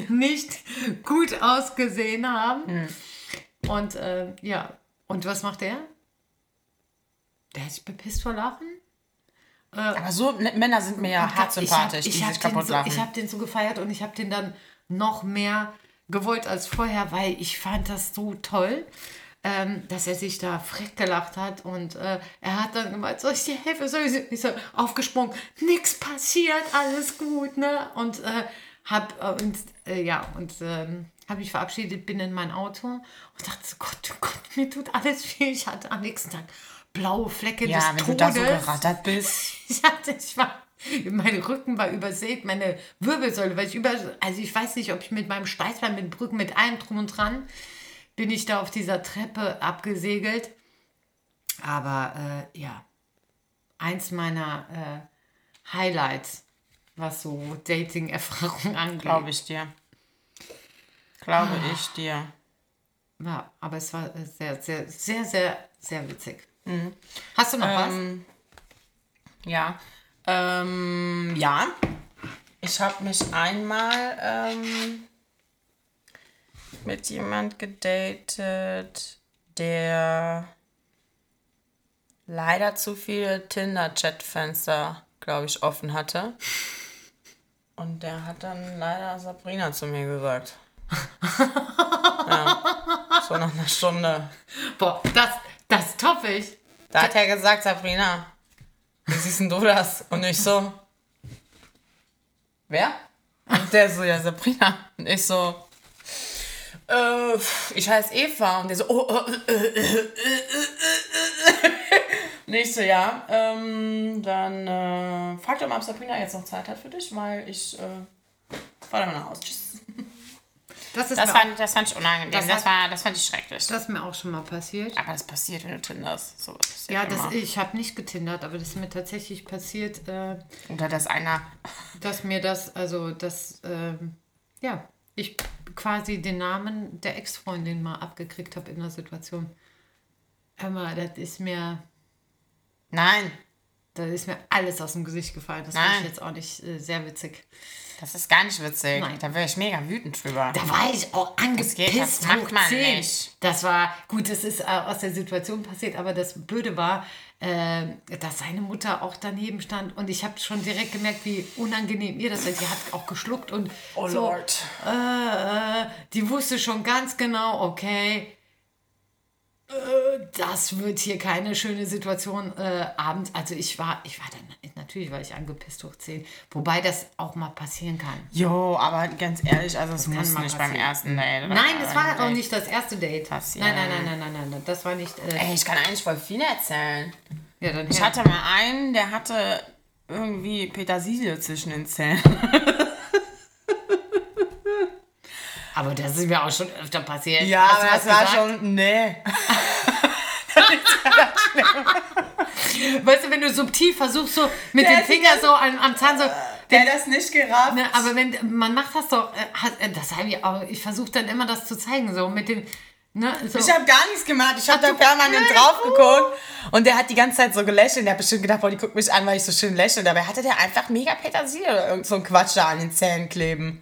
nicht gut ausgesehen haben. Und äh, ja, und was macht er? Der hat sich bepisst vor Lachen. Aber so ne- Männer sind mir ja hart sympathisch, ich hab sich den kaputt so. Ich habe den so gefeiert und ich habe den dann noch mehr gewollt als vorher, weil ich fand das so toll, ähm, dass er sich da freck gelacht hat und äh, er hat dann gemeint, soll ich dir helfen? Soll ich, so aufgesprungen, nichts passiert, alles gut, ne? Und äh, hab äh, und äh, ja und ähm, habe mich verabschiedet, bin in mein Auto und dachte, so, Gott, oh Gott, mir tut alles weh. Ich hatte am nächsten Tag blaue Flecke ja, des wenn Todes. du da so gerattert bist. Ich hatte, ich war, mein Rücken war übersät, meine Wirbelsäule, weil ich über, also ich weiß nicht, ob ich mit meinem Steißbein, mit dem Brücken, mit allem drum und dran, bin ich da auf dieser Treppe abgesegelt. Aber äh, ja, eins meiner äh, Highlights, was so Dating-Erfahrung angeht. Glaube ich dir. Glaube Ah. ich dir. Ja, aber es war äh, sehr, sehr, sehr, sehr, sehr witzig. Hast du noch was? Ähm, ja. Ähm, ja. Ich habe mich einmal ähm, mit jemand gedatet, der leider zu viele Tinder-Chat-Fenster, glaube ich, offen hatte. Und der hat dann leider Sabrina zu mir gesagt. ja, so nach einer Stunde. Boah, das, das toppe ich. Da hat er gesagt, Sabrina, wie siehst denn du das? Und ich so, wer? Und der so, ja, Sabrina. Und ich so, äh, ich heiße Eva. Und der so, oh, äh, äh, äh, und ich so, ja, ähm, dann äh, frag doch mal, ob Sabrina jetzt noch Zeit hat für dich, weil ich äh, fahr dann mal nach Hause. Tschüss. Das, ist Das fand, das fand ich unangenehm. Das Das, war, das fand ich schrecklich. das ist mir auch schon mal passiert. Aber das passiert, wenn du tinderst. So, das Ja, das, ich habe nicht getindert, aber das ist mir tatsächlich passiert, äh, Oder dass einer dass mir das, also dass, ähm, ja, ich quasi den Namen der Ex-Freundin mal abgekriegt habe in der Situation. Hör mal, das ist mir, Nein, da ist mir alles aus dem Gesicht gefallen. Das ich jetzt auch nicht äh, sehr witzig. das ist gar nicht witzig. Nein. Da wäre ich mega wütend drüber. Da war ich auch angepisst. geht, das macht man 10. nicht. Das war, gut, das ist äh, aus der Situation passiert, aber das Blöde war, äh, dass seine Mutter auch daneben stand und ich habe schon direkt gemerkt, wie unangenehm ihr das ist. Die hat auch geschluckt und Oh so, Lord. Äh, äh, die wusste schon ganz genau, okay, äh, das wird hier keine schöne Situation äh, abends. Also ich war, ich war dann, natürlich war ich angepisst hoch 10, wobei das auch mal passieren kann. Jo, aber ganz ehrlich, also es muss mal nicht beim passieren. ersten Date. Nein, das war beim auch Date. nicht das erste Date. Passieren. Nein, nein, nein, nein, nein, nein, nein, das war nicht. Äh, Ey, ich kann eigentlich voll viel erzählen. ja, dann Ich her. hatte mal einen, der hatte irgendwie Petersilie zwischen den Zähnen. Aber das ist mir auch schon öfter passiert. Ja, aber das war gesagt? schon. Nee. Weißt du, wenn du subtil versuchst, so mit Der dem Finger so am, am Zahn so. Der das nicht gerafft. Ne, aber wenn man macht das doch, äh, äh, das habe ich auch, ich versuche dann immer das zu zeigen, so mit dem, ne, so. Ich habe gar nichts gemacht. Ich habe da permanent Nein. drauf geguckt. Und der hat die ganze Zeit so gelächelt. Der hat bestimmt gedacht, boah, die guckt mich an, weil ich so schön lächle. Dabei hatte der einfach mega Petersilie oder irgend so ein Quatsch da an den Zähnen kleben.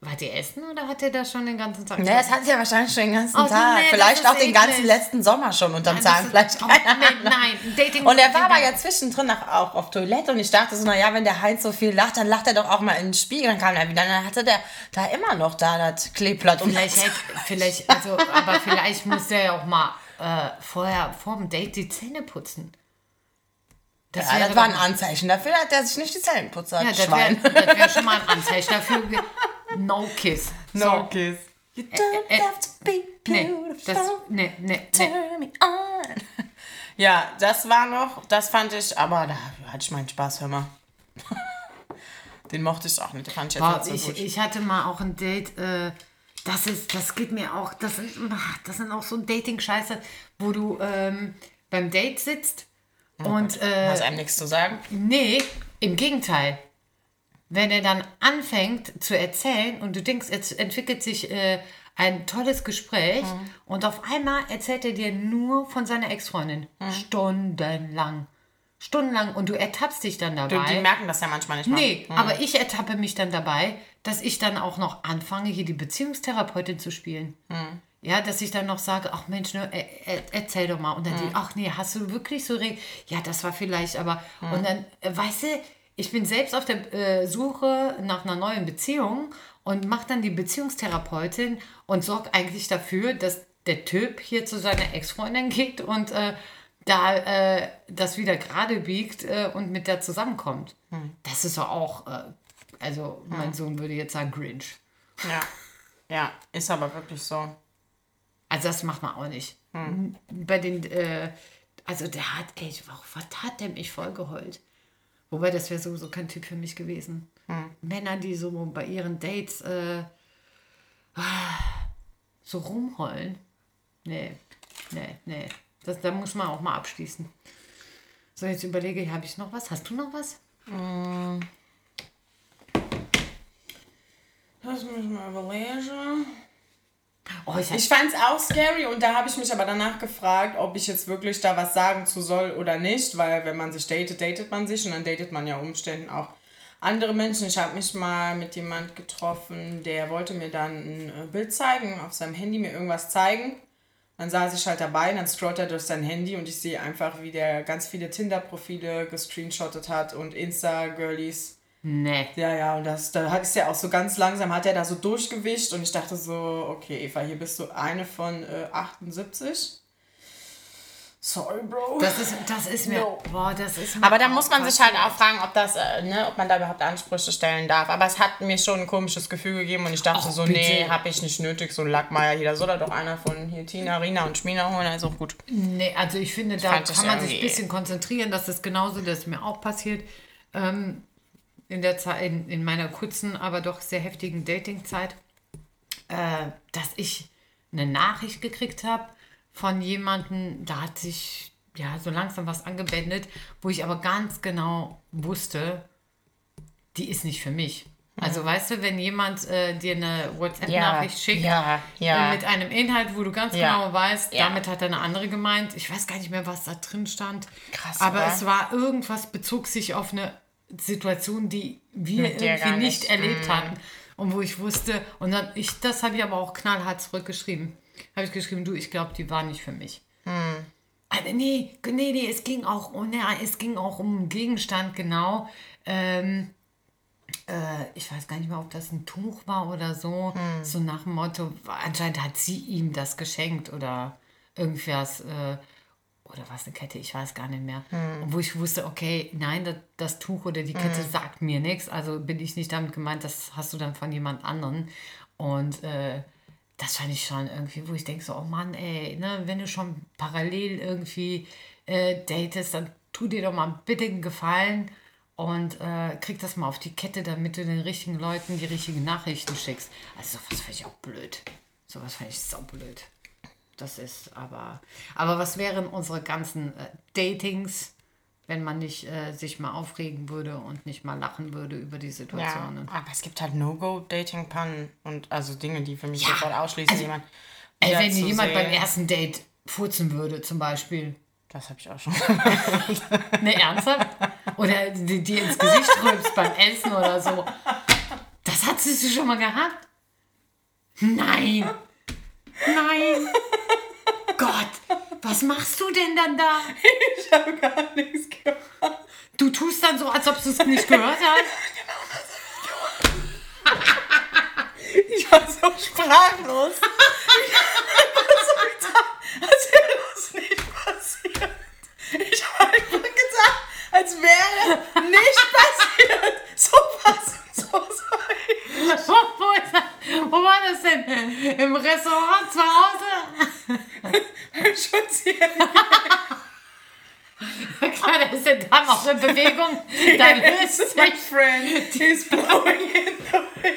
War die essen oder hat der das schon den ganzen Tag? Ja, das hat er wahrscheinlich schon den ganzen Oh, Tag. nee, das Vielleicht auch den ganzen eklig. letzten Sommer schon unterm Nein, das Zahnfleisch. oh, nein, nein, Dating. Und er war aber ja zwischendrin auch- auf Toilette und ich dachte so, naja, wenn der Heinz so viel lacht, dann lacht er doch auch mal in den Spiegel. Dann kam er wieder, dann hatte der da immer noch da das Kleeblatt. Und Vielleicht, hätte, vielleicht, also, aber vielleicht muss der ja auch mal äh, vorher, vor dem Date die Zähne putzen. ja, wäre das war ein Anzeichen dafür, dass der sich nicht die Zähne putzt, Ja, das wäre wär schon mal ein Anzeichen dafür. No kiss. So. kiss. You äh, don't äh, have to be Nee, beautiful. das, nee, nee, nee. Turn me on. Ja, das war noch, das fand ich, aber da hatte ich meinen Spaß, hör mal. Den mochte ich auch nicht, den fand ich jetzt nicht so ich, gut. ich hatte mal auch ein Date, äh, das ist, das geht mir auch, das sind, ach, das sind auch so Dating-Scheiße, wo du ähm, beim Date sitzt und äh, Hast einem nichts zu sagen? Nee, im Gegenteil. Wenn er dann anfängt zu erzählen und du denkst, es entwickelt sich äh, ein tolles Gespräch und auf einmal erzählt er dir nur von seiner Ex-Freundin. Stundenlang. Stundenlang. Und du ertappst dich dann Du, dabei. die merken das ja manchmal nicht mal. Nee, aber ich ertappe mich dann dabei, dass ich dann auch noch anfange, hier die Beziehungstherapeutin zu spielen. Ja, dass ich dann noch sage, ach Mensch, ne, er, er, erzähl doch mal. Und dann die, ach nee, hast du wirklich so re Ja, das war vielleicht, aber. Und dann, äh, weißt du, ich bin selbst auf der äh, Suche nach einer neuen Beziehung und mache dann die Beziehungstherapeutin und sorge eigentlich dafür, dass der Typ hier zu seiner Ex-Freundin geht und äh, da äh, das wieder gerade biegt äh, und mit der zusammenkommt. Das ist doch auch, äh, also mein Sohn würde jetzt sagen Grinch. Ja. ja, ist aber wirklich so. Also das macht man auch nicht. Bei den, äh, also der hat, ey, was hat der mich voll geheult. Wobei das wäre sowieso kein Typ für mich gewesen. Männer, die so bei ihren Dates äh, so rumheulen. Nee, nee, nee. Das, da muss man auch mal abschließen. So, jetzt überlege ich, habe ich noch was? Hast du noch was? Lass mich mal überlegen. Oh, ich, Ich fand es auch scary und da habe ich mich aber danach gefragt, ob ich jetzt wirklich da was sagen zu soll oder nicht, weil wenn man sich datet, datet man sich und dann datet man ja Umständen auch andere Menschen. Ich habe mich mal mit jemand getroffen, der wollte mir dann ein äh, Bild zeigen, auf seinem Handy mir irgendwas zeigen. Dann saß ich halt dabei, dann scrollt er durch sein Handy und ich sehe einfach, wie der ganz viele Tinder-Profile gescreenshottet hat und Insta-Girlies. Nee. Ja, ja, und das, da hat es ja auch so ganz langsam, hat er da so durchgewischt und ich dachte so, okay, Eva, hier bist du eine von äh, 78. Sorry, Bro. Das ist, das ist mir. No. Boah, das ist mir Aber da muss man sich halt auch fragen, ob das, äh, ne, ob man da überhaupt Ansprüche stellen darf. Aber es hat mir schon ein komisches Gefühl gegeben und ich dachte Ach, so, bitte. nee, hab ich nicht nötig, so ein Lackmeier hier. Da soll er doch einer von hier Tina, Rina und Schmina holen, also gut. Nee, also ich finde, da fand das kann man sich ein bisschen konzentrieren. Das ist genauso, das ist mir auch passiert. Ähm, in der Zeit, in, in meiner kurzen, aber doch sehr heftigen Datingzeit, äh, dass ich eine Nachricht gekriegt habe von jemandem, da hat sich ja so langsam was angebändet, wo ich aber ganz genau wusste, die ist nicht für mich. Also weißt du, wenn jemand äh, dir eine WhatsApp-Nachricht schickt ja, ja. äh, mit einem Inhalt, wo du ganz Ja. genau weißt, Ja. damit hat eine andere gemeint. Ich weiß gar nicht mehr, was da drin stand. Krass, Aber oder? es war irgendwas, bezog sich auf eine Situation, die wir irgendwie nicht, nicht. erlebt Mm. hatten. Und wo ich wusste, und dann, ich, das habe ich aber auch knallhart zurückgeschrieben. Habe ich geschrieben, du, ich glaube, die war nicht für mich. Hm. Ah, nee, nee, nee, es ging auch um, nee, es ging auch um einen Gegenstand, genau. Ähm, äh, ich weiß gar nicht mehr, ob das ein Tuch war oder so. Hm. So nach dem Motto, anscheinend hat sie ihm das geschenkt oder irgendwas. Äh, oder was eine Kette, ich weiß gar nicht mehr. Hm. Und wo ich wusste, okay, nein, das, das Tuch oder die Kette sagt mir nichts. Also bin ich nicht damit gemeint, das hast du dann von jemand anderen. Und äh, das fand ich schon irgendwie, wo ich denke so, oh Mann, ey, ne, wenn du schon parallel irgendwie äh, datest, dann tu dir doch mal bitte einen Gefallen und äh, krieg das mal auf die Kette, damit du den richtigen Leuten die richtigen Nachrichten schickst. Also sowas fand ich auch blöd. Sowas fand ich so blöd. Das ist aber. Aber was wären unsere ganzen äh, Datings, wenn man nicht äh, sich mal aufregen würde und nicht mal lachen würde über die Ja, Situationen? aber es gibt halt No-Go-Dating-Pannen und also Dinge, die für mich Ja, sofort ausschließen, also, jemand. Ey, wenn jemand beim sehen. ersten Date furzen würde, zum Beispiel. Das habe ich auch schon. Ne, ernsthaft? Oder die, die ins Gesicht rülpst beim Essen oder so. Das hattest du schon mal gehabt? Nein. Nein. Gott, was machst du denn dann da? ich habe gar nichts gemacht. Du tust dann so, als ob du es nicht gehört hast. Ich war so sprachlos. Ich so getan, als wäre das nicht passiert. Ich habe einfach gedacht, als wäre nicht passiert. So fassungslos war ich. Wo, wo, war das denn? Im Restaurant zu Hause? Spazieren. Klar, da ist der Darm auch in Bewegung. Da löst is my friend. He's blowing in the wind.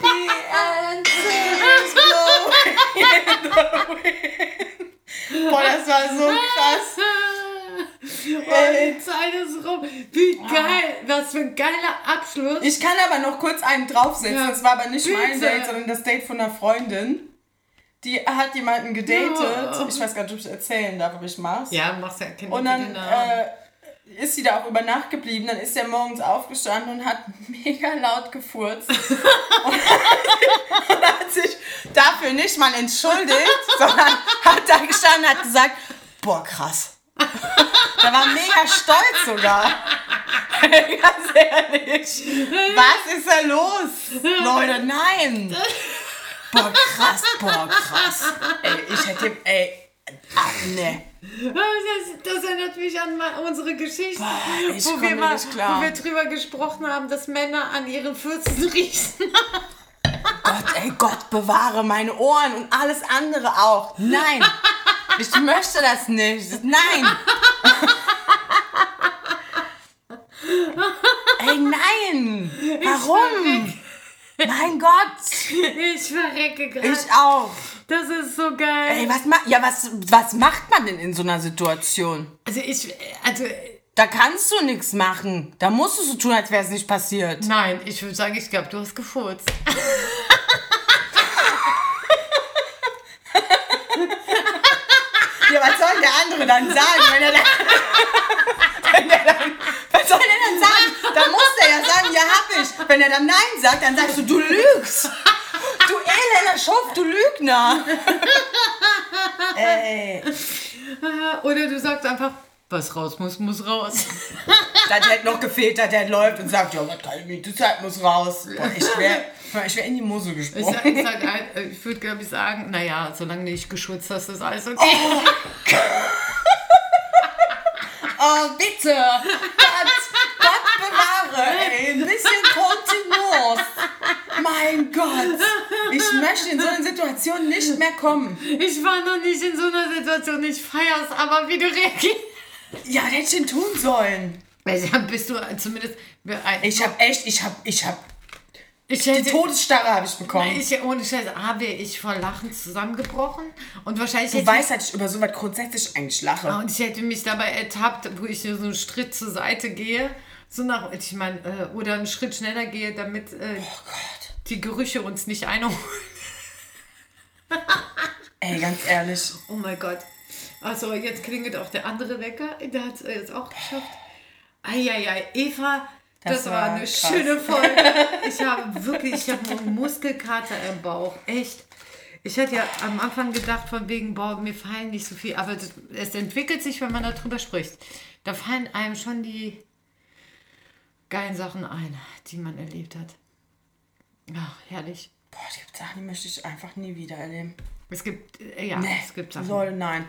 the answer is blowing in the wind. Boah, das war so krass. Oh, die Zeit ist rum. Wie geil. Was für ein geiler Abschluss. Ich kann aber noch kurz einen draufsetzen. Ja, das war aber nicht mein bitte. Date, sondern das Date von einer Freundin. Die hat jemanden gedatet. Ja. Ich weiß gar nicht, ob ich erzählen darf, aber ich mach's. Ja, machst ja keine Und dann äh, ist sie da auch über Nacht geblieben. Dann ist er morgens aufgestanden und hat mega laut gefurzt. und, und hat sich dafür nicht mal entschuldigt, sondern hat da gestanden und hat gesagt, boah, krass. Der war mega stolz sogar. Ganz ehrlich. Was ist da los? Leute, nein. Boah, krass, boah, krass. Ey, ich hätte, ey, ah, ne. Das, das erinnert mich an unsere Geschichte, Boah, wo, wir mal, wo wir drüber gesprochen haben, dass Männer an ihren Fürzen riechen. Gott, ey, Gott bewahre meine Ohren und alles andere auch. Nein, ich möchte das nicht. Nein. Ey, nein. Warum? Mein Gott. Ich verrecke gerade. Ich auch. Das ist so geil. Ey, was, ma ja, was, was macht man denn in so einer Situation? Also ich, also Da kannst du nichts machen. Da musst du so tun, als wäre es nicht passiert. nein, ich würde sagen, ich glaube, du hast gefurzt. Ja, was soll der andere dann sagen, wenn er dann, wenn er dann Was soll er denn sagen? Da muss er ja sagen, ja hab ich. Wenn er dann Nein sagt, dann sagst du, du lügst. Du elender Schopf, du Lügner. Ey. Oder du sagst einfach, was raus muss, muss raus. Das hätte noch gefehlt, dass der läuft und sagt, ja, was kann ich die Zeit muss raus. Boah, ich wäre ich wär in die Mose Ich, gesprungen. ich, sag, ein- äh, ich würde, glaube ich, sagen, naja, solange du nicht geschützt hast, ist alles okay. Oh, bitte. Gott, Gott bewahre, ey. Ein bisschen Kontinuos. Mein Gott. Ich möchte in so eine Situation nicht mehr kommen. Ich war noch nicht in so einer Situation, ich feier's, aber wie du reagierst. Ja, das hätte ich denn tun sollen. Also, bist du zumindest. Ich hab echt, ich hab, ich hab, ich die hätte, Todesstarre habe ich bekommen. ich, ohne Scheiß, habe ich vor Lachen zusammengebrochen und wahrscheinlich Du weißt, dass ich über so was grundsätzlich eigentlich lache. Und ich hätte mich dabei ertappt, wo ich so einen Schritt zur Seite gehe, so nach, ich meine, äh, oder einen Schritt schneller gehe, damit äh, Gott. die Gerüche uns nicht einholen. Ey, ganz ehrlich. Oh mein Gott. Also jetzt klingelt auch der andere Wecker. Der hat es jetzt auch geschafft. Eieiei, Eva, das, Das war, war eine krass. schöne Folge. Ich habe wirklich, ich habe einen Muskelkater im Bauch. Echt. Ich hatte ja am Anfang gedacht, von wegen, boah, mir fallen nicht so viel, aber das, es entwickelt sich, wenn man darüber spricht. Da fallen einem schon die geilen Sachen ein, die man erlebt hat. Ach, herrlich. Boah, es gibt Sachen, die möchte ich einfach nie wieder erleben. Es gibt, äh, ja, Nee, es gibt Sachen. Leute, nein.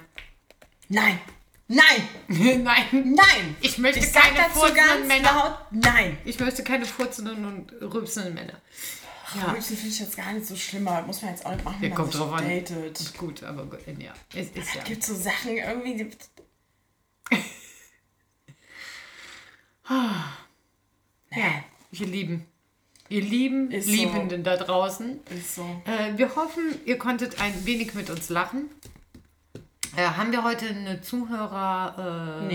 Nein. Nein. Nein. Nein. Ich möchte ich keine furzenden Männer. laut, nein. Ich möchte keine furzenden und rülpsenden Männer. Ja. Rülpsen finde ich jetzt gar nicht so schlimm, aber muss man jetzt auch nicht machen, Ja, wenn man kommt drauf an. datet. Gut, aber gut, ja. Es ist ja. Es gibt so Sachen irgendwie, die, ja. Ihr Lieben. Ihr lieben Ist so. Liebenden da draußen. ist so. Äh, wir hoffen, ihr konntet ein wenig mit uns lachen. Äh, haben wir heute eine Zuhörer-Reaktion,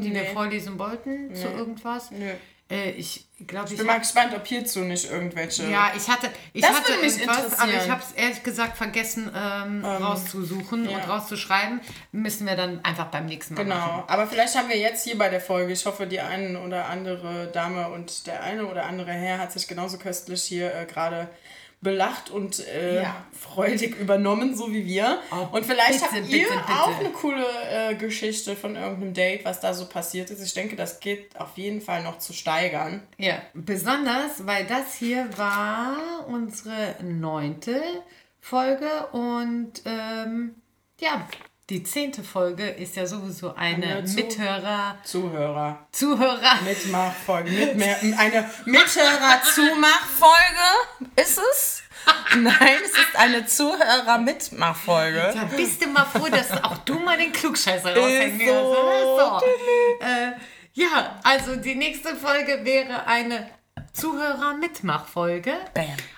Nee. die wir Nee. vorlesen wollten zu Nee. irgendwas? Nö. Äh, ich glaube, ich. Ich bin mal gespannt, ob hierzu nicht irgendwelche. Ja, ich hatte, ich Das hatte mich irgendwas, aber ich habe es ehrlich gesagt vergessen ähm, rauszusuchen ja. und rauszuschreiben. Müssen wir dann einfach beim nächsten Mal machen. Genau, aber vielleicht haben wir jetzt hier bei der Folge, ich hoffe, die eine oder andere Dame und der eine oder andere Herr hat sich genauso köstlich hier äh, gerade belacht und äh, Ja. freudig übernommen, so wie wir. Oh, und vielleicht bitte, habt ihr bitte, bitte. auch eine coole äh, Geschichte von irgendeinem Date, was da so passiert ist. Ich denke, das geht auf jeden Fall noch zu steigern. Ja, besonders, weil das hier war unsere neunte Folge und ähm, ja, die zehnte Folge ist ja sowieso eine Zu- Mithörer, Zuhörer. Zuhörer. Mitmachfolge. Mit mehr, eine Mithörer-Zumachfolge. Ist es? Nein, es ist eine Zuhörer-Mitmachfolge. Da bist du mal froh, dass auch du mal den Klugscheißer raushängen so. So. Äh, ja, also die nächste Folge wäre eine Zuhörer-Mitmachfolge.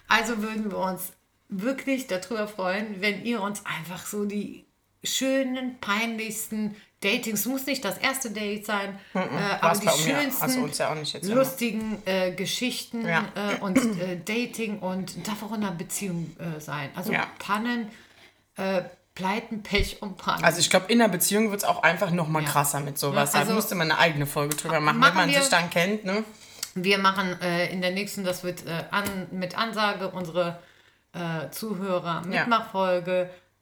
Also würden wir uns wirklich darüber freuen, wenn ihr uns einfach so die schönen, peinlichsten Datings, muss nicht das erste Date sein, äh, aber die schönsten, ja immer. lustigen äh, Geschichten Ja. äh, und äh, Dating und darf auch in einer Beziehung äh, sein. Also Ja. Pannen, äh, Pleiten, Pech und Pannen. Also ich glaube, in einer Beziehung wird es auch einfach noch mal Ja. krasser mit sowas. Also- da musste man eine eigene Folge drüber machen, Machen wenn man sich dann kennt. Ne? Wir machen in der nächsten, das wird an, mit Ansage, unsere Zuhörer Ja.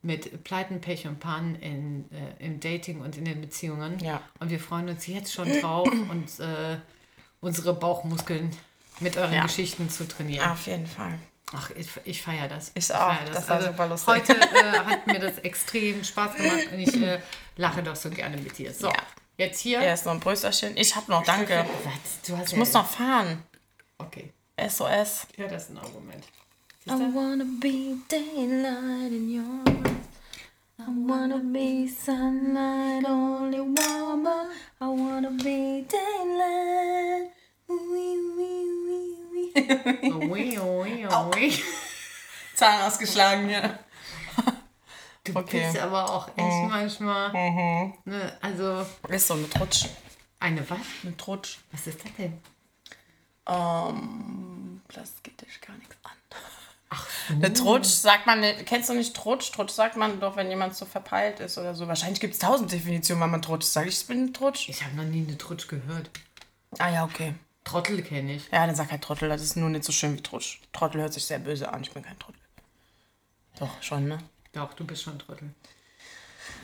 Mit Pleiten, Pech und Pannen in, äh, im Dating und in den Beziehungen. Ja. Und wir freuen uns jetzt schon drauf, uns äh, unsere Bauchmuskeln mit euren Ja. Geschichten zu trainieren. Auf jeden Fall. Ach, ich, ich feiere das. Ich feier auch. Das war super lustig. Heute äh, hat mir das extrem Spaß gemacht und ich äh, lache doch so gerne mit dir. So, Ja. jetzt hier. Erst noch ein Brüsterchen. Ich hab noch, danke. Was? Du hast Ich muss noch fahren. Okay. SOS. Ja, das ist ein Argument. I wanna be daylight in your eyes. I wanna be sunlight, only warmer. I wanna be daylight. Ui, ui, ui, ui. Ui, ui, ui. Zahn ausgeschlagen, ja. Du Okay. bist aber auch echt manchmal. Ne, also, Ist so eine Trutsch. eine was? Eine Trutsch. Was ist das denn? Ähm, das geht dich gar nichts an. Ach Der Trutsch sagt man, nicht- kennst du nicht Trutsch? Trutsch sagt man doch, wenn jemand so verpeilt ist oder so. Wahrscheinlich gibt es tausend Definitionen, wann man Trutsch sagt. Ich bin ein Trutsch. Ich habe noch nie eine Trutsch gehört. Ah ja, okay. Trottel kenne ich. Ja, dann sag halt Trottel, das ist nur nicht so schön wie Trutsch. Trottel hört sich sehr böse an, ich bin kein Trottel. Doch, schon, ne? Doch, du bist schon Trottel.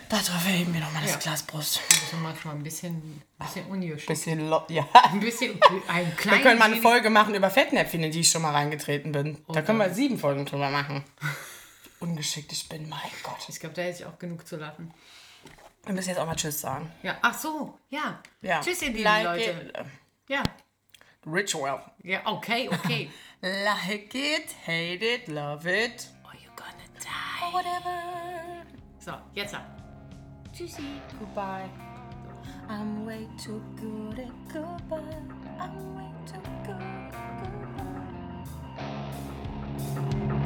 Da drauf erheben wir nochmal das Ja. Glas Brust. Du bist manchmal ein bisschen, bisschen ungeschickt. Bisschen, lo ja. Ein bisschen, ein Wir kleines können mal eine Folge machen über Fettnäpfchen, in die ich schon mal reingetreten bin. Da können wir sieben Folgen drüber machen. Ungeschickt ich bin, mein Gott. Ich glaube, da hätte ich auch genug zu lachen. Wir müssen jetzt auch mal Tschüss sagen. Ja, ach so, ja. Ja. Tschüss, ihr lieben like Leute. It, Ja, ritual. ja, okay, okay. Like it, hate it, love it. oh, you're gonna die. Whatever. So, jetzt ab. Goodbye. I'm way too good at goodbye. I'm way too good at goodbye.